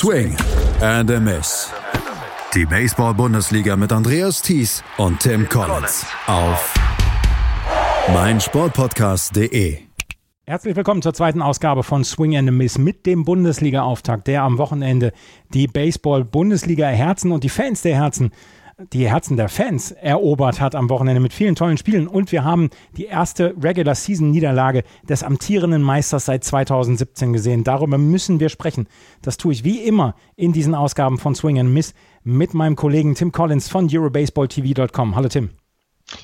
Swing and a Miss. Die Baseball-Bundesliga mit Andreas Thies und Tim Collins auf meinsportpodcast.de. Herzlich willkommen zur zweiten Ausgabe von Swing and a Miss mit dem Bundesliga-Auftakt, der am Wochenende die Baseball-Bundesliga Herzen und die Fans der Herzen die Herzen der Fans erobert hat am Wochenende mit vielen tollen Spielen. Und wir haben die erste Regular Season Niederlage des amtierenden Meisters seit 2017 gesehen. Darüber müssen wir sprechen. Das tue ich wie immer in diesen Ausgaben von Swing and Miss mit meinem Kollegen Tim Collins von EuroBaseballTV.com. Hallo Tim.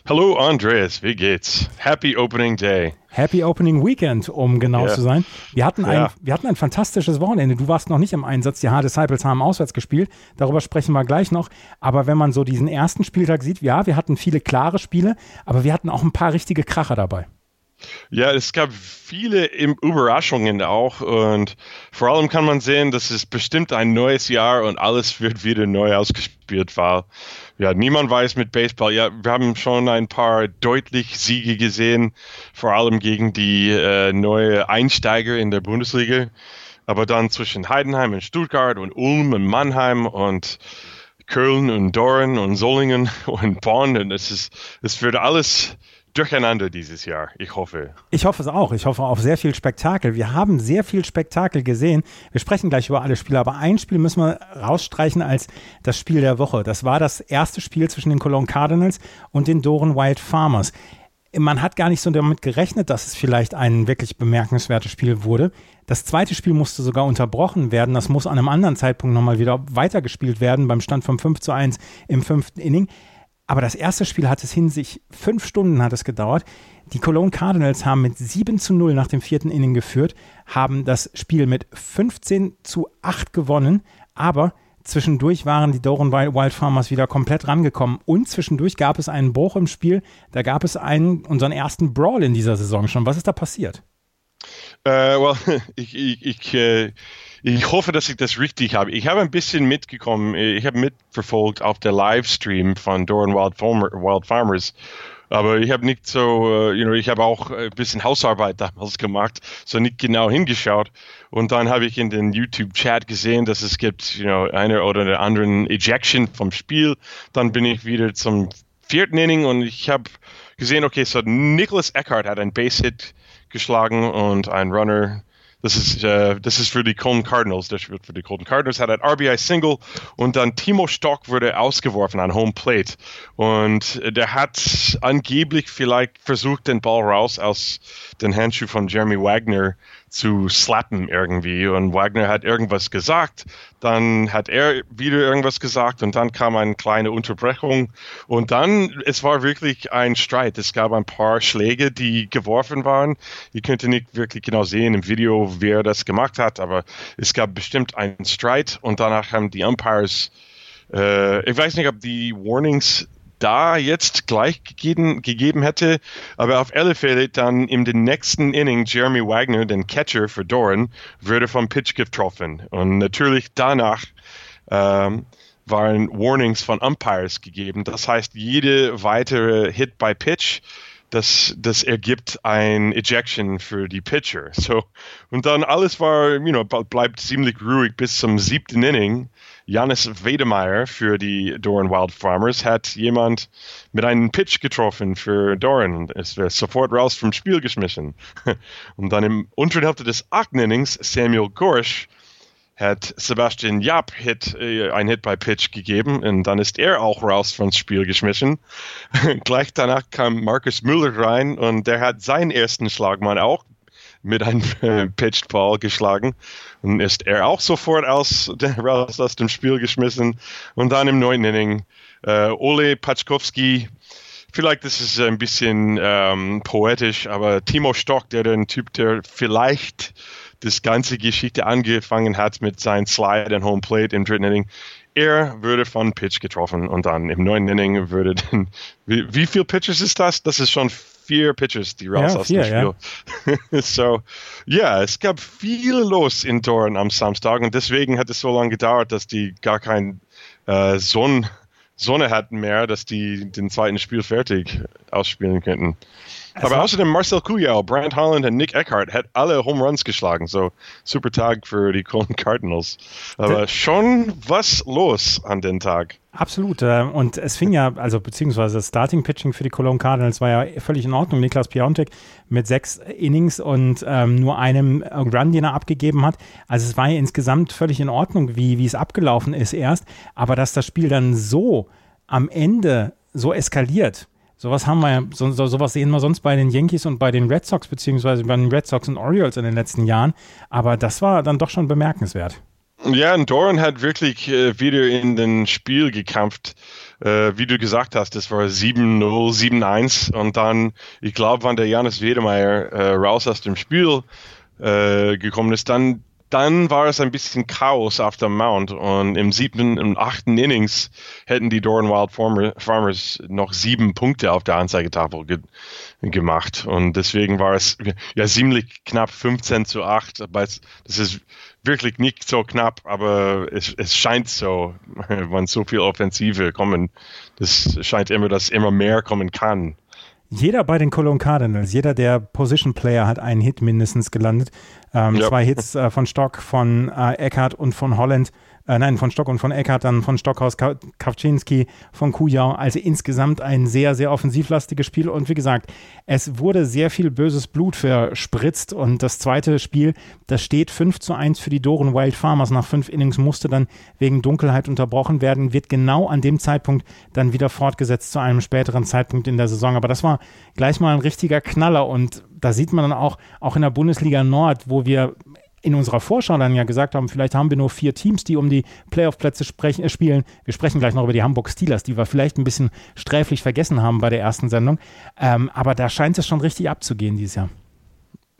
Hallo Andreas, wie geht's? Happy Opening Day. Happy Opening Weekend, um genau yeah. zu sein. Wir hatten, ein, ja. wir hatten ein fantastisches Wochenende. Du warst noch nicht im Einsatz. Die Hard Disciples haben auswärts gespielt. Darüber sprechen wir gleich noch. Aber wenn man so diesen ersten Spieltag sieht, ja, wir hatten viele klare Spiele, aber wir hatten auch ein paar richtige Kracher dabei. Ja, es gab viele Überraschungen auch und vor allem kann man sehen, dass es bestimmt ein neues Jahr und alles wird wieder neu ausgespielt, weil ja, niemand weiß mit Baseball. Ja, wir haben schon ein paar deutlich Siege gesehen, vor allem gegen die äh, neue Einsteiger in der Bundesliga. Aber dann zwischen Heidenheim und Stuttgart und Ulm und Mannheim und Köln und Doren und Solingen und Bonn und es ist, es wird alles durcheinander dieses Jahr. Ich hoffe. Ich hoffe es auch. Ich hoffe auf sehr viel Spektakel. Wir haben sehr viel Spektakel gesehen. Wir sprechen gleich über alle Spiele, aber ein Spiel müssen wir rausstreichen als das Spiel der Woche. Das war das erste Spiel zwischen den Cologne Cardinals und den Doren Wild Farmers. Man hat gar nicht so damit gerechnet, dass es vielleicht ein wirklich bemerkenswertes Spiel wurde. Das zweite Spiel musste sogar unterbrochen werden. Das muss an einem anderen Zeitpunkt nochmal wieder weitergespielt werden, beim Stand von 5 zu 1 im fünften Inning. Aber das erste Spiel hat es hin sich, fünf Stunden hat es gedauert. Die Cologne Cardinals haben mit 7 zu 0 nach dem vierten Inning geführt, haben das Spiel mit 15 zu 8 gewonnen, aber zwischendurch waren die Doran Wild Farmers wieder komplett rangekommen und zwischendurch gab es einen Bruch im Spiel, da gab es einen, unseren ersten Brawl in dieser Saison schon. Was ist da passiert? Uh, well, ich, ich, ich uh ich hoffe, dass ich das richtig habe. Ich habe ein bisschen mitgekommen, ich habe mitverfolgt auf der Livestream von Doran Wild, Farmer, Wild Farmers. Aber ich habe nicht so, uh, you know, ich habe auch ein bisschen Hausarbeit damals gemacht, so nicht genau hingeschaut. Und dann habe ich in den YouTube-Chat gesehen, dass es gibt, you know, eine oder anderen Ejection vom Spiel. Dann bin ich wieder zum vierten Inning und ich habe gesehen, okay, so Nicholas Eckhart hat einen Base-Hit geschlagen und ein Runner das ist, äh, das ist für die Cologne Cardinals. Das wird für die Cologne Cardinals. Hat ein RBI-Single und dann Timo Stock wurde ausgeworfen an Home Plate. Und der hat angeblich vielleicht versucht, den Ball raus aus den Handschuh von Jeremy Wagner zu slappen irgendwie. Und Wagner hat irgendwas gesagt, dann hat er wieder irgendwas gesagt und dann kam eine kleine Unterbrechung. Und dann, es war wirklich ein Streit. Es gab ein paar Schläge, die geworfen waren. Ihr könnt nicht wirklich genau sehen im Video, wer das gemacht hat, aber es gab bestimmt einen Streit und danach haben die Umpires äh, ich weiß nicht, ob die Warnings da jetzt gleich gegeben, gegeben hätte. Aber auf alle Fälle dann in den nächsten Inning Jeremy Wagner, den Catcher für Doran, würde vom Pitch getroffen. Und natürlich danach ähm, waren Warnings von Umpires gegeben. Das heißt, jede weitere Hit by Pitch das, das ergibt ein Ejection für die Pitcher. So, und dann alles war, you know, bleibt ziemlich ruhig bis zum siebten Inning. Janis Wedemeyer für die Doran Wild Farmers hat jemand mit einem Pitch getroffen für Doran. Es wäre sofort raus vom Spiel geschmissen. Und dann im unteren Hälfte des achten Innings Samuel Gorsch hat Sebastian Japp Hit, äh, ein Hit bei Pitch gegeben und dann ist er auch raus vom Spiel geschmissen. Gleich danach kam Marcus Müller rein und der hat seinen ersten Schlagmann auch mit einem äh, Pitched Ball geschlagen und ist er auch sofort aus, raus aus dem Spiel geschmissen. Und dann im neunten Inning äh, Ole Paczkowski, vielleicht ist es ein bisschen ähm, poetisch, aber Timo Stock, der ein Typ, der vielleicht das ganze Geschichte angefangen hat mit seinem Slide and Home Plate im dritten Inning, er würde von Pitch getroffen und dann im neunten Inning würde dann, wie, wie viel Pitches ist das? Das ist schon vier Pitches, die raus ja, aus vier, dem Spiel. Ja. so, ja, es gab viel los in Toren am Samstag und deswegen hat es so lange gedauert, dass die gar kein äh, Sonne, Sonne hatten mehr, dass die den zweiten Spiel fertig ausspielen könnten. Aber außerdem Marcel Kujau, Brant Holland und Nick Eckhart hat alle Home Runs geschlagen. So super Tag für die Cologne Cardinals. Aber schon was los an den Tag. Absolut. Äh, und es fing ja, also beziehungsweise das Starting Pitching für die Cologne Cardinals war ja völlig in Ordnung. Niklas Piontek mit sechs Innings und ähm, nur einem Run, den er abgegeben hat. Also es war ja insgesamt völlig in Ordnung, wie, wie es abgelaufen ist erst. Aber dass das Spiel dann so am Ende so eskaliert, Sowas haben wir ja, so, so, sowas sehen wir sonst bei den Yankees und bei den Red Sox, beziehungsweise bei den Red Sox und Orioles in den letzten Jahren. Aber das war dann doch schon bemerkenswert. Ja, und Doran hat wirklich äh, wieder in den Spiel gekämpft. Äh, wie du gesagt hast, das war 7-0, 7-1 und dann, ich glaube, wann der Janis Wedemeyer äh, raus aus dem Spiel äh, gekommen ist, dann dann war es ein bisschen Chaos auf der Mount und im siebten und achten Innings hätten die Doran Wild Farmers noch sieben Punkte auf der Anzeigetafel ge gemacht und deswegen war es ja ziemlich knapp 15 zu 8. Das ist wirklich nicht so knapp, aber es, es scheint so, wenn so viel Offensive kommen, das scheint immer, dass immer mehr kommen kann. Jeder bei den Cologne Cardinals, jeder der Position Player hat einen Hit mindestens gelandet. Ähm, ja. Zwei Hits äh, von Stock, von äh, Eckhardt und von Holland äh, nein, von Stock und von Eckert, dann von Stockhaus Kawczynski, von Kujau. Also insgesamt ein sehr, sehr offensivlastiges Spiel. Und wie gesagt, es wurde sehr viel böses Blut verspritzt. Und das zweite Spiel, das steht 5 zu 1 für die Doren Wild Farmers. Nach fünf Innings musste dann wegen Dunkelheit unterbrochen werden, wird genau an dem Zeitpunkt dann wieder fortgesetzt zu einem späteren Zeitpunkt in der Saison. Aber das war gleich mal ein richtiger Knaller. Und da sieht man dann auch, auch in der Bundesliga Nord, wo wir in unserer Vorschau dann ja gesagt haben, vielleicht haben wir nur vier Teams, die um die Playoff-Plätze äh, spielen. Wir sprechen gleich noch über die Hamburg Steelers, die wir vielleicht ein bisschen sträflich vergessen haben bei der ersten Sendung. Ähm, aber da scheint es schon richtig abzugehen dieses Jahr.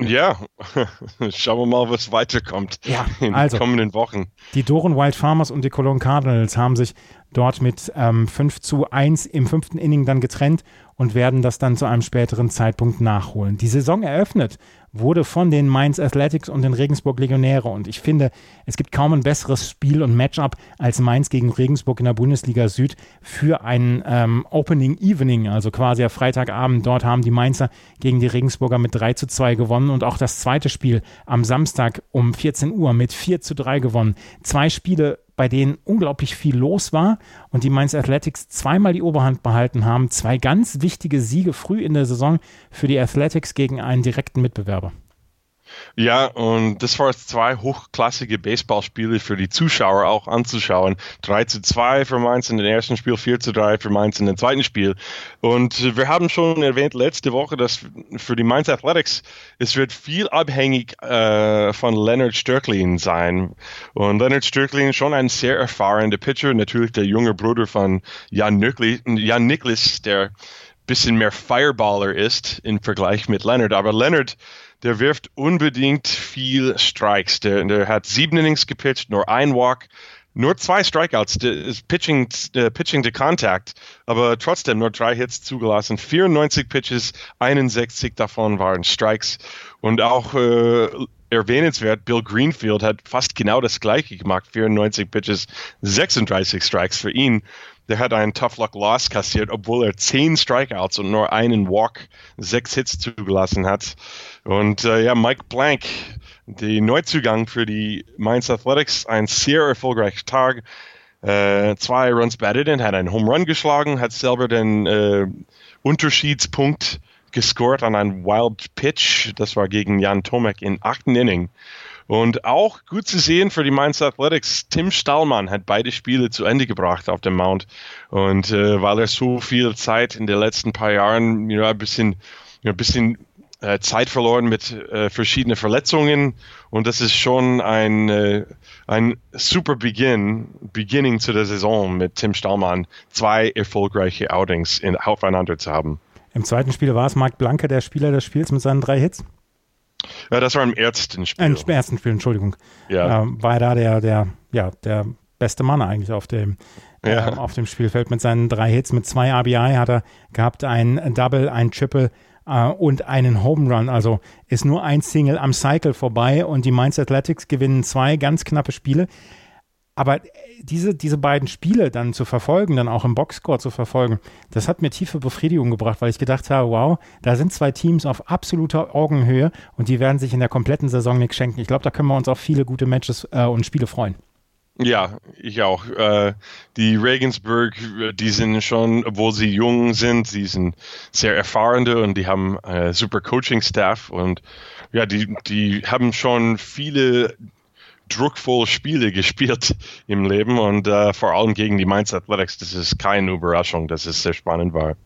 Ja, schauen wir mal, was weiterkommt ja, in also, den kommenden Wochen. Die Doren Wild Farmers und die Cologne Cardinals haben sich dort mit ähm, 5 zu 1 im fünften Inning dann getrennt und werden das dann zu einem späteren Zeitpunkt nachholen. Die Saison eröffnet wurde von den Mainz Athletics und den Regensburg Legionäre. Und ich finde, es gibt kaum ein besseres Spiel und Matchup als Mainz gegen Regensburg in der Bundesliga Süd für ein ähm, Opening Evening, also quasi am Freitagabend. Dort haben die Mainzer gegen die Regensburger mit 3 zu 2 gewonnen und auch das zweite Spiel am Samstag um 14 Uhr mit 4 zu 3 gewonnen. Zwei Spiele bei denen unglaublich viel los war und die Mainz Athletics zweimal die Oberhand behalten haben. Zwei ganz wichtige Siege früh in der Saison für die Athletics gegen einen direkten Mitbewerber. Ja, und das waren zwei hochklassige Baseballspiele für die Zuschauer auch anzuschauen. 3 zu 2 für Mainz in dem ersten Spiel, 4 zu 3 für Mainz in dem zweiten Spiel. Und wir haben schon erwähnt letzte Woche, dass für die Mainz Athletics es wird viel abhängig äh, von Leonard Störklin sein. Und Leonard Störklin schon ein sehr erfahrener Pitcher, natürlich der junge Bruder von Jan, Nöckli, Jan Niklas, der bisschen mehr Fireballer ist im Vergleich mit Leonard. Aber Leonard der wirft unbedingt viel Strikes. Der, der hat sieben Innings gepitcht, nur ein Walk, nur zwei Strikeouts, der ist Pitching, der Pitching to Contact, aber trotzdem nur drei Hits zugelassen. 94 Pitches, 61 davon waren Strikes. Und auch äh, erwähnenswert, Bill Greenfield hat fast genau das gleiche gemacht. 94 Pitches, 36 Strikes für ihn der hat einen Tough Luck Loss kassiert, obwohl er zehn Strikeouts und nur einen Walk, sechs Hits zugelassen hat. Und äh, ja, Mike Blank, die Neuzugang für die Mainz Athletics, ein sehr erfolgreicher Tag. Äh, zwei Runs batted in, hat einen Home Run geschlagen, hat selber den äh, Unterschiedspunkt gescored an einem Wild Pitch. Das war gegen Jan Tomek in achten Inning. Und auch gut zu sehen für die Mainz Athletics, Tim Stallmann hat beide Spiele zu Ende gebracht auf dem Mount. Und äh, weil er so viel Zeit in den letzten paar Jahren, know, ein bisschen, ein bisschen äh, Zeit verloren mit äh, verschiedenen Verletzungen. Und das ist schon ein, äh, ein super Beginn, Beginning zu der Saison mit Tim Stallmann, zwei erfolgreiche Outings in, aufeinander zu haben. Im zweiten Spiel war es Marc Blanke, der Spieler des Spiels mit seinen drei Hits? Ja, das war im ersten Spiel. Im ersten Spiel, Entschuldigung. Ja. Ähm, war da der, der, ja, der beste Mann eigentlich auf dem, ja. ähm, auf dem Spielfeld mit seinen drei Hits. Mit zwei RBI hat er gehabt, ein Double, ein Triple äh, und einen Home Run. Also ist nur ein Single am Cycle vorbei und die Mainz Athletics gewinnen zwei ganz knappe Spiele. Aber diese, diese beiden Spiele dann zu verfolgen, dann auch im Boxscore zu verfolgen, das hat mir tiefe Befriedigung gebracht, weil ich gedacht habe, wow, da sind zwei Teams auf absoluter Augenhöhe und die werden sich in der kompletten Saison nichts schenken. Ich glaube, da können wir uns auf viele gute Matches äh, und Spiele freuen. Ja, ich auch. Äh, die Regensburg, die sind schon, obwohl sie jung sind, sie sind sehr erfahrene und die haben äh, super Coaching-Staff und ja, die, die haben schon viele druckvolle Spiele gespielt im Leben und äh, vor allem gegen die Mainz Athletics. Das ist keine Überraschung, dass es sehr spannend war.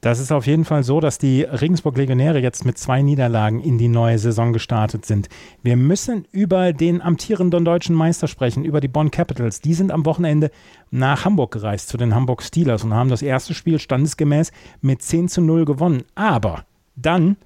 Das ist auf jeden Fall so, dass die Regensburg Legionäre jetzt mit zwei Niederlagen in die neue Saison gestartet sind. Wir müssen über den amtierenden deutschen Meister sprechen, über die Bonn Capitals. Die sind am Wochenende nach Hamburg gereist zu den Hamburg Steelers und haben das erste Spiel standesgemäß mit 10 zu 0 gewonnen. Aber dann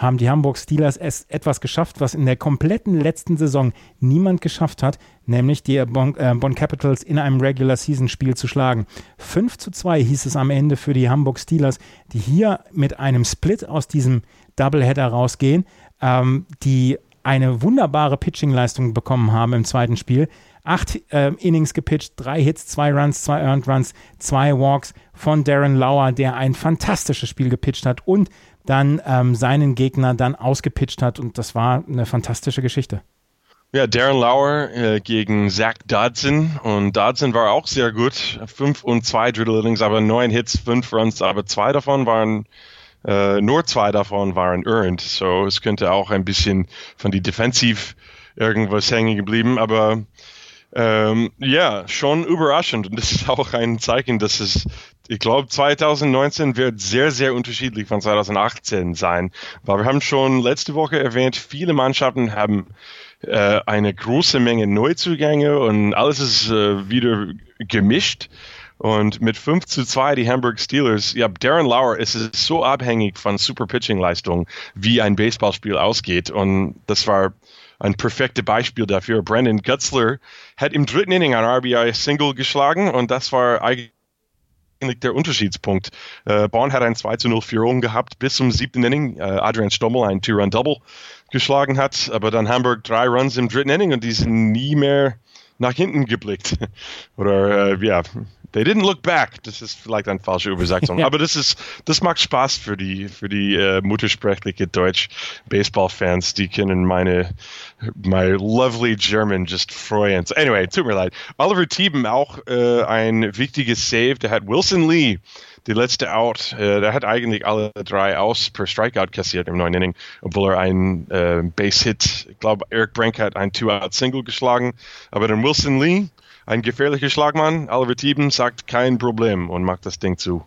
haben die Hamburg Steelers es etwas geschafft, was in der kompletten letzten Saison niemand geschafft hat, nämlich die Bonn, äh, Bonn Capitals in einem Regular Season Spiel zu schlagen. 5 zu 2 hieß es am Ende für die Hamburg Steelers, die hier mit einem Split aus diesem Doubleheader rausgehen, ähm, die eine wunderbare Pitching-Leistung bekommen haben im zweiten Spiel. Acht äh, Innings gepitcht, drei Hits, zwei Runs, zwei Earned Runs, zwei Walks von Darren Lauer, der ein fantastisches Spiel gepitcht hat und dann ähm, seinen Gegner dann ausgepitcht hat. Und das war eine fantastische Geschichte. Ja, Darren Lauer äh, gegen Zach Dodson und Dodson war auch sehr gut. Fünf und zwei Drittel Innings, aber neun Hits, fünf Runs, aber zwei davon waren äh, nur zwei davon waren earned. So es könnte auch ein bisschen von die Defensiv irgendwas hängen geblieben, aber ähm, ja, schon überraschend. Und das ist auch ein Zeichen, dass es ich glaube, 2019 wird sehr, sehr unterschiedlich von 2018 sein, weil wir haben schon letzte Woche erwähnt, viele Mannschaften haben äh, eine große Menge Neuzugänge und alles ist äh, wieder gemischt. Und mit 5 zu 2 die Hamburg Steelers, ja, Darren Lauer ist es so abhängig von Super Pitching Leistung, wie ein Baseballspiel ausgeht. Und das war ein perfektes Beispiel dafür. Brandon Gutzler hat im dritten Inning ein RBI Single geschlagen und das war eigentlich eigentlich der Unterschiedspunkt. Äh, Bonn hat ein 2 zu 0 Führung gehabt bis zum siebten Inning. Äh, Adrian Stommel ein Two-Run-Double geschlagen hat, aber dann Hamburg drei Runs im dritten Inning und die sind nie mehr nach hinten geblickt. Oder äh, ja, They didn't look back. Das ist vielleicht eine falsche Übersetzung. ja. Aber das ist, das macht Spaß für die, für die äh, muttersprachliche Deutsch-Baseball-Fans. Die können meine, my lovely German just freuen. So anyway, tut mir leid. Oliver Thieben auch äh, ein wichtiges Save. Der hat Wilson Lee die letzte Out, äh, der hat eigentlich alle drei aus per Strikeout kassiert im neuen Inning, obwohl er einen äh, Base-Hit, ich glaube, Eric Brank hat ein Two-Out-Single geschlagen, aber dann Wilson Lee, ein gefährlicher Schlagmann. Oliver Thieben sagt kein Problem und macht das Ding zu.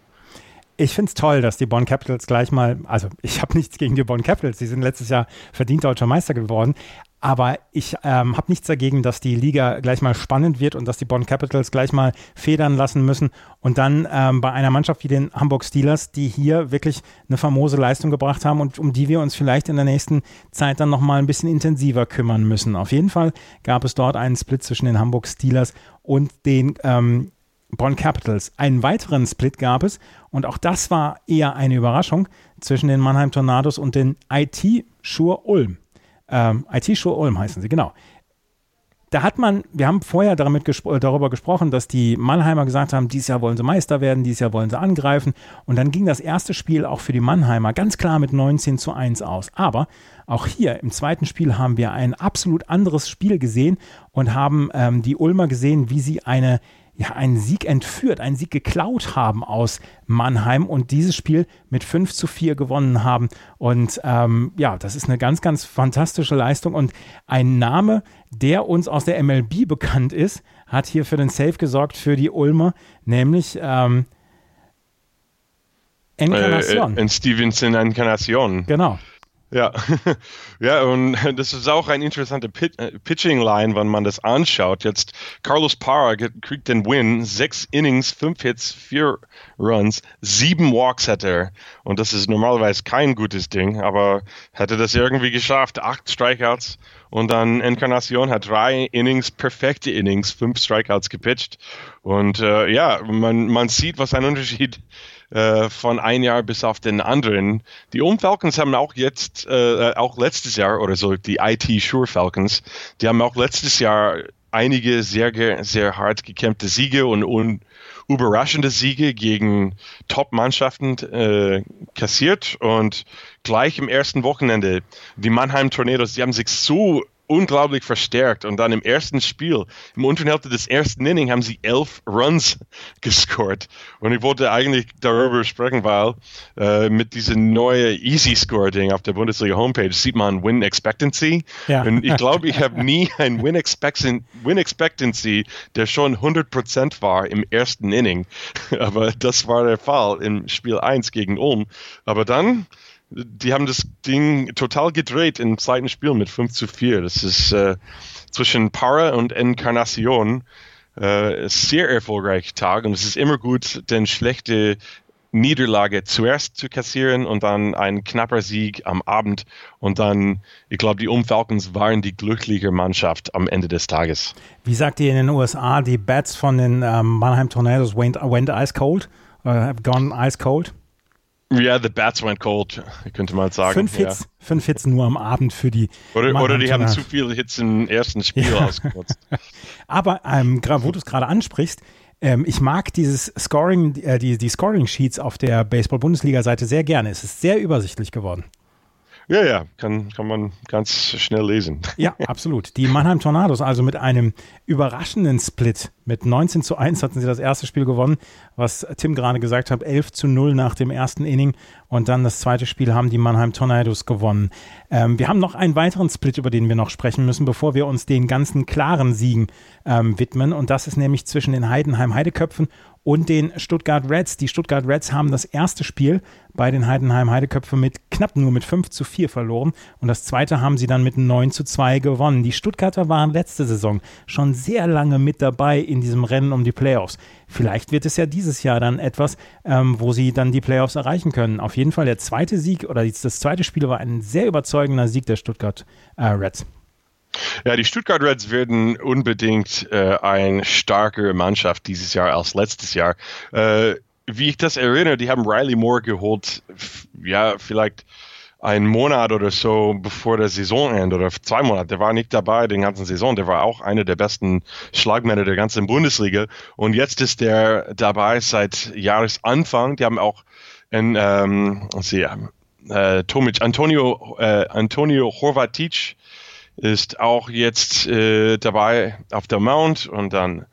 Ich finde es toll, dass die Bonn Capitals gleich mal, also ich habe nichts gegen die Bonn Capitals, die sind letztes Jahr verdient deutscher Meister geworden, aber ich ähm, habe nichts dagegen, dass die Liga gleich mal spannend wird und dass die Bonn Capitals gleich mal federn lassen müssen. Und dann ähm, bei einer Mannschaft wie den Hamburg Steelers, die hier wirklich eine famose Leistung gebracht haben und um die wir uns vielleicht in der nächsten Zeit dann nochmal ein bisschen intensiver kümmern müssen. Auf jeden Fall gab es dort einen Split zwischen den Hamburg Steelers und den ähm, Bonn Capitals. Einen weiteren Split gab es und auch das war eher eine Überraschung zwischen den Mannheim Tornados und den IT Schur Ulm. Ähm, IT-Show Ulm heißen sie, genau. Da hat man, wir haben vorher damit gespro darüber gesprochen, dass die Mannheimer gesagt haben, dieses Jahr wollen sie Meister werden, dieses Jahr wollen sie angreifen. Und dann ging das erste Spiel auch für die Mannheimer ganz klar mit 19 zu 1 aus. Aber auch hier im zweiten Spiel haben wir ein absolut anderes Spiel gesehen und haben ähm, die Ulmer gesehen, wie sie eine ja, einen Sieg entführt, einen Sieg geklaut haben aus Mannheim und dieses Spiel mit 5 zu 4 gewonnen haben. Und ähm, ja, das ist eine ganz, ganz fantastische Leistung und ein Name, der uns aus der MLB bekannt ist, hat hier für den Save gesorgt für die Ulmer, nämlich ähm, Encarnacion. Äh, äh, Stevenson Encarnacion. Genau. Ja, ja, und das ist auch ein interessanter Pit äh, Pitching-Line, wenn man das anschaut. Jetzt Carlos Parra kriegt den Win, sechs Innings, fünf Hits, vier Runs, sieben Walks hat er. Und das ist normalerweise kein gutes Ding, aber hätte das irgendwie geschafft, acht Strikeouts. Und dann Encarnacion hat drei Innings, perfekte Innings, fünf Strikeouts gepitcht. Und äh, ja, man, man sieht, was ein Unterschied äh, von ein Jahr bis auf den anderen. Die Ulm Falcons haben auch jetzt, äh, auch letztes Jahr oder so, die IT Sure Falcons, die haben auch letztes Jahr einige sehr, sehr hart gekämpfte Siege und, und überraschende Siege gegen Top-Mannschaften äh, kassiert und gleich im ersten Wochenende die Mannheim Tornadoes, die haben sich so unglaublich verstärkt. Und dann im ersten Spiel, im unteren Hälfte des ersten Inning, haben sie elf Runs gescored. Und ich wollte eigentlich darüber sprechen, weil äh, mit diesem neuen Easy Score Ding auf der Bundesliga Homepage sieht man Win Expectancy. Ja. Und ich glaube, ich habe nie ein Win, Expectancy, Win Expectancy, der schon 100% war im ersten Inning. Aber das war der Fall im Spiel 1 gegen Ulm. Aber dann die haben das Ding total gedreht im zweiten Spiel mit 5 zu 4. Das ist äh, zwischen Para und Encarnacion äh, sehr erfolgreich Tag und es ist immer gut, den schlechte Niederlage zuerst zu kassieren und dann ein knapper Sieg am Abend und dann, ich glaube, die Umfalcons waren die glückliche Mannschaft am Ende des Tages. Wie sagt ihr in den USA, die Bats von den ähm, Mannheim Tornadoes went, went ice cold, uh, have gone ice cold? Ja, the bats went cold, könnte man sagen. Fünf Hits, ja. fünf Hits nur am Abend für die. Oder, oder die haben zu viele Hits im ersten Spiel ja. ausgenutzt. Aber ähm, wo du es gerade ansprichst, ähm, ich mag dieses Scoring, äh, die, die Scoring-Sheets auf der Baseball-Bundesliga-Seite sehr gerne. Es ist sehr übersichtlich geworden. Ja, ja, kann, kann man ganz schnell lesen. Ja, absolut. Die Mannheim Tornados, also mit einem überraschenden Split. Mit 19 zu 1 hatten sie das erste Spiel gewonnen, was Tim gerade gesagt hat, 11 zu 0 nach dem ersten Inning. Und dann das zweite Spiel haben die Mannheim Tornados gewonnen. Ähm, wir haben noch einen weiteren Split, über den wir noch sprechen müssen, bevor wir uns den ganzen klaren Siegen ähm, widmen. Und das ist nämlich zwischen den Heidenheim Heideköpfen und den Stuttgart Reds. Die Stuttgart Reds haben das erste Spiel bei den Heidenheim Heideköpfe mit knapp nur mit 5 zu 4 verloren und das zweite haben sie dann mit 9 zu 2 gewonnen. Die Stuttgarter waren letzte Saison schon sehr lange mit dabei in diesem Rennen um die Playoffs. Vielleicht wird es ja dieses Jahr dann etwas, ähm, wo sie dann die Playoffs erreichen können. Auf jeden Fall der zweite Sieg oder das zweite Spiel war ein sehr überzeugender Sieg der Stuttgart äh, Reds. Ja, die Stuttgart Reds werden unbedingt äh, eine starke Mannschaft dieses Jahr als letztes Jahr. Äh, wie ich das erinnere, die haben Riley Moore geholt, ja, vielleicht einen Monat oder so bevor der Saison endet oder zwei Monate. Der war nicht dabei den ganzen Saison. Der war auch einer der besten Schlagmänner der ganzen Bundesliga. Und jetzt ist der dabei seit Jahresanfang. Die haben auch ein, ähm, sie, äh, Tomic, Antonio, äh, Antonio Horvatic ist auch jetzt äh, dabei auf der Mount und dann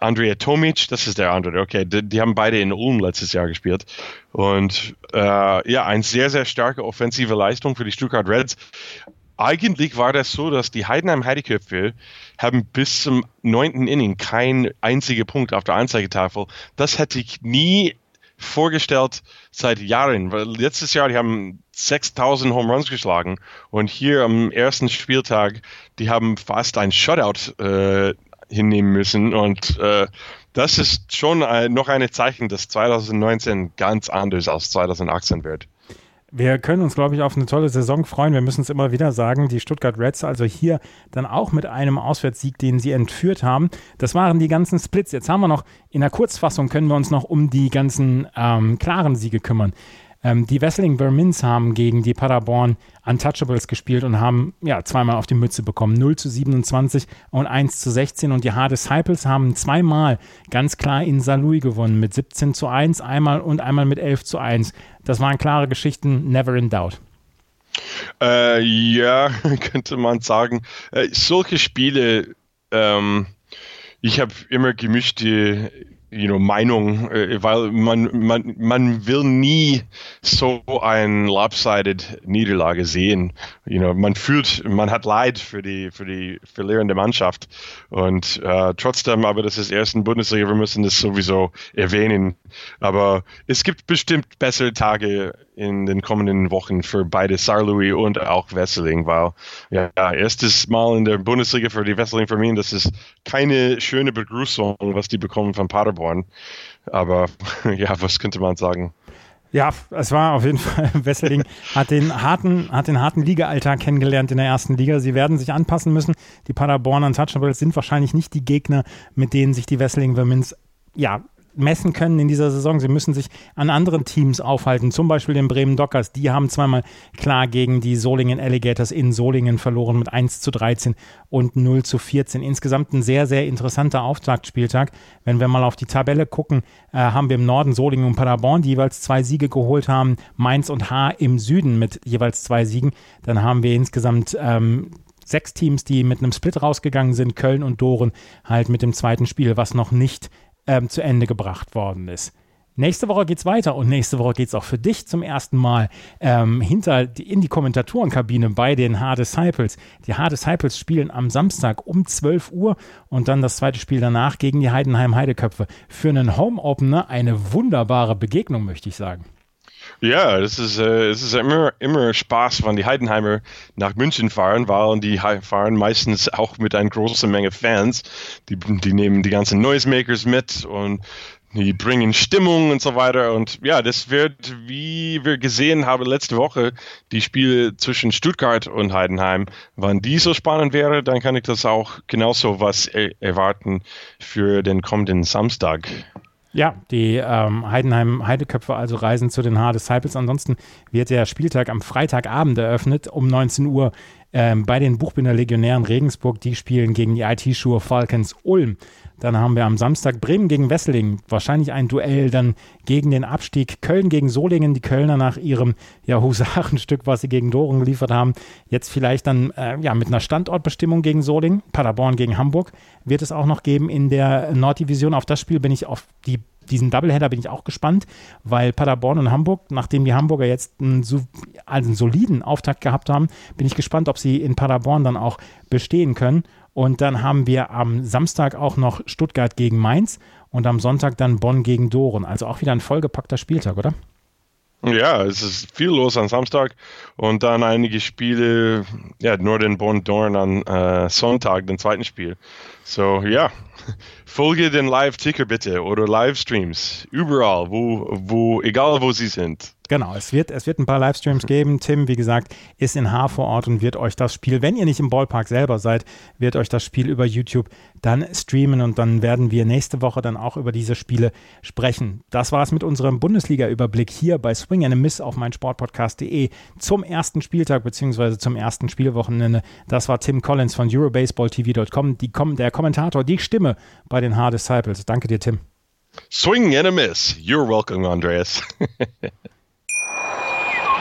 Andrea Tomic, das ist der andere, okay, die, die, haben beide in Ulm letztes Jahr gespielt und äh, ja, eine sehr, sehr starke offensive Leistung für die Stuttgart Reds. Eigentlich war das so, dass die Heidenheim Heideköpfe haben bis zum neunten Inning keinen einzigen Punkt auf der Anzeigetafel. Das hätte ich nie vorgestellt seit Jahren. Weil letztes Jahr, die haben 6000 Home Runs geschlagen und hier am ersten Spieltag, die haben fast ein Shutout äh, hinnehmen müssen und äh, das ist schon ein, noch ein Zeichen, dass 2019 ganz anders als 2018 wird. Wir können uns, glaube ich, auf eine tolle Saison freuen. Wir müssen es immer wieder sagen. Die Stuttgart Reds, also hier dann auch mit einem Auswärtssieg, den sie entführt haben. Das waren die ganzen Splits. Jetzt haben wir noch, in der Kurzfassung können wir uns noch um die ganzen ähm, klaren Siege kümmern. Ähm, die Wessling Vermins haben gegen die Paderborn Untouchables gespielt und haben ja zweimal auf die Mütze bekommen. 0 zu 27 und 1 zu 16. Und die Hard Disciples haben zweimal ganz klar in Saarlouis gewonnen mit 17 zu 1 einmal und einmal mit 11 zu 1. Das waren klare Geschichten, never in doubt. Äh, ja, könnte man sagen. Äh, solche Spiele, ähm, ich habe immer gemischte you know, Meinung, äh, weil man, man, man will nie so ein lopsided Niederlage sehen. You know, man fühlt, man hat Leid für die, für die verlierende Mannschaft. Und äh, trotzdem, aber das ist erst in Bundesliga, wir müssen das sowieso erwähnen. Aber es gibt bestimmt bessere Tage in den kommenden Wochen für beide Saarlouis und auch Wesseling, weil ja, erstes Mal in der Bundesliga für die Wesseling Familien, das ist keine schöne Begrüßung, was die bekommen von Paderborn. Aber ja, was könnte man sagen? Ja, es war auf jeden Fall, Wesseling hat den harten, hat den harten Liga-Alltag kennengelernt in der ersten Liga. Sie werden sich anpassen müssen. Die Paderborn Untouchables sind wahrscheinlich nicht die Gegner, mit denen sich die Wesseling Vermins ja, messen können in dieser Saison. Sie müssen sich an anderen Teams aufhalten, zum Beispiel den Bremen Dockers. Die haben zweimal klar gegen die Solingen Alligators in Solingen verloren mit 1 zu 13 und 0 zu 14. Insgesamt ein sehr, sehr interessanter Auftaktspieltag. Wenn wir mal auf die Tabelle gucken, äh, haben wir im Norden Solingen und Paderborn, die jeweils zwei Siege geholt haben. Mainz und H im Süden mit jeweils zwei Siegen. Dann haben wir insgesamt ähm, sechs Teams, die mit einem Split rausgegangen sind. Köln und Doren halt mit dem zweiten Spiel, was noch nicht ähm, zu Ende gebracht worden ist. Nächste Woche geht's weiter und nächste Woche geht's auch für dich zum ersten Mal ähm, hinter die, in die Kommentatorenkabine bei den Hard Disciples. Die Hard Disciples spielen am Samstag um 12 Uhr und dann das zweite Spiel danach gegen die Heidenheim Heideköpfe. Für einen Home Opener eine wunderbare Begegnung, möchte ich sagen. Ja, es ist, äh, es ist immer, immer Spaß, wenn die Heidenheimer nach München fahren, weil die fahren meistens auch mit einer großen Menge Fans. Die, die nehmen die ganzen Noisemakers mit und die bringen Stimmung und so weiter. Und ja, das wird, wie wir gesehen haben letzte Woche, die Spiele zwischen Stuttgart und Heidenheim, wenn die so spannend wäre, dann kann ich das auch genauso was erwarten für den kommenden Samstag. Ja, die ähm, Heidenheim-Heideköpfe also reisen zu den Hard Disciples. Ansonsten wird der Spieltag am Freitagabend eröffnet um 19 Uhr ähm, bei den Buchbinder Legionären Regensburg. Die spielen gegen die IT-Schuhe Falcons Ulm. Dann haben wir am Samstag Bremen gegen Wesseling. Wahrscheinlich ein Duell dann gegen den Abstieg. Köln gegen Solingen. Die Kölner nach ihrem ja, Husarenstück, was sie gegen Doren geliefert haben. Jetzt vielleicht dann äh, ja, mit einer Standortbestimmung gegen Solingen. Paderborn gegen Hamburg wird es auch noch geben in der Norddivision. Auf das Spiel bin ich auf die diesen Doubleheader bin ich auch gespannt, weil Paderborn und Hamburg, nachdem die Hamburger jetzt einen, also einen soliden Auftakt gehabt haben, bin ich gespannt, ob sie in Paderborn dann auch bestehen können. Und dann haben wir am Samstag auch noch Stuttgart gegen Mainz und am Sonntag dann Bonn gegen Doren. Also auch wieder ein vollgepackter Spieltag, oder? Ja, es ist viel los am Samstag und dann einige Spiele, ja, nur den Bonn Dorn an äh, Sonntag, den zweiten Spiel. So, ja, folge den Live-Ticker bitte oder Livestreams, überall, wo, wo, egal wo sie sind. Genau, es wird, es wird ein paar Livestreams geben. Tim, wie gesagt, ist in Haar vor Ort und wird euch das Spiel, wenn ihr nicht im Ballpark selber seid, wird euch das Spiel über YouTube dann streamen und dann werden wir nächste Woche dann auch über diese Spiele sprechen. Das war es mit unserem Bundesliga-Überblick hier bei Swing and a Miss auf meinsportpodcast.de zum ersten Spieltag bzw. zum ersten Spielwochenende. Das war Tim Collins von EuroBaseballTV.com, der Kommentator, die Stimme bei den Hard Disciples. Danke dir, Tim. Swing and a Miss. You're welcome, Andreas.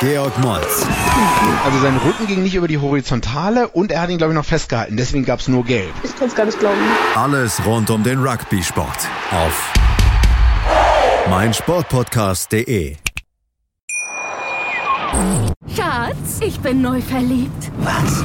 Georg Moltz. Also sein Rücken ging nicht über die Horizontale und er hat ihn, glaube ich, noch festgehalten. Deswegen gab es nur Gelb. Ich kann es gar nicht glauben. Alles rund um den Rugby-Sport auf meinsportpodcast.de. Schatz, ich bin neu verliebt. Was?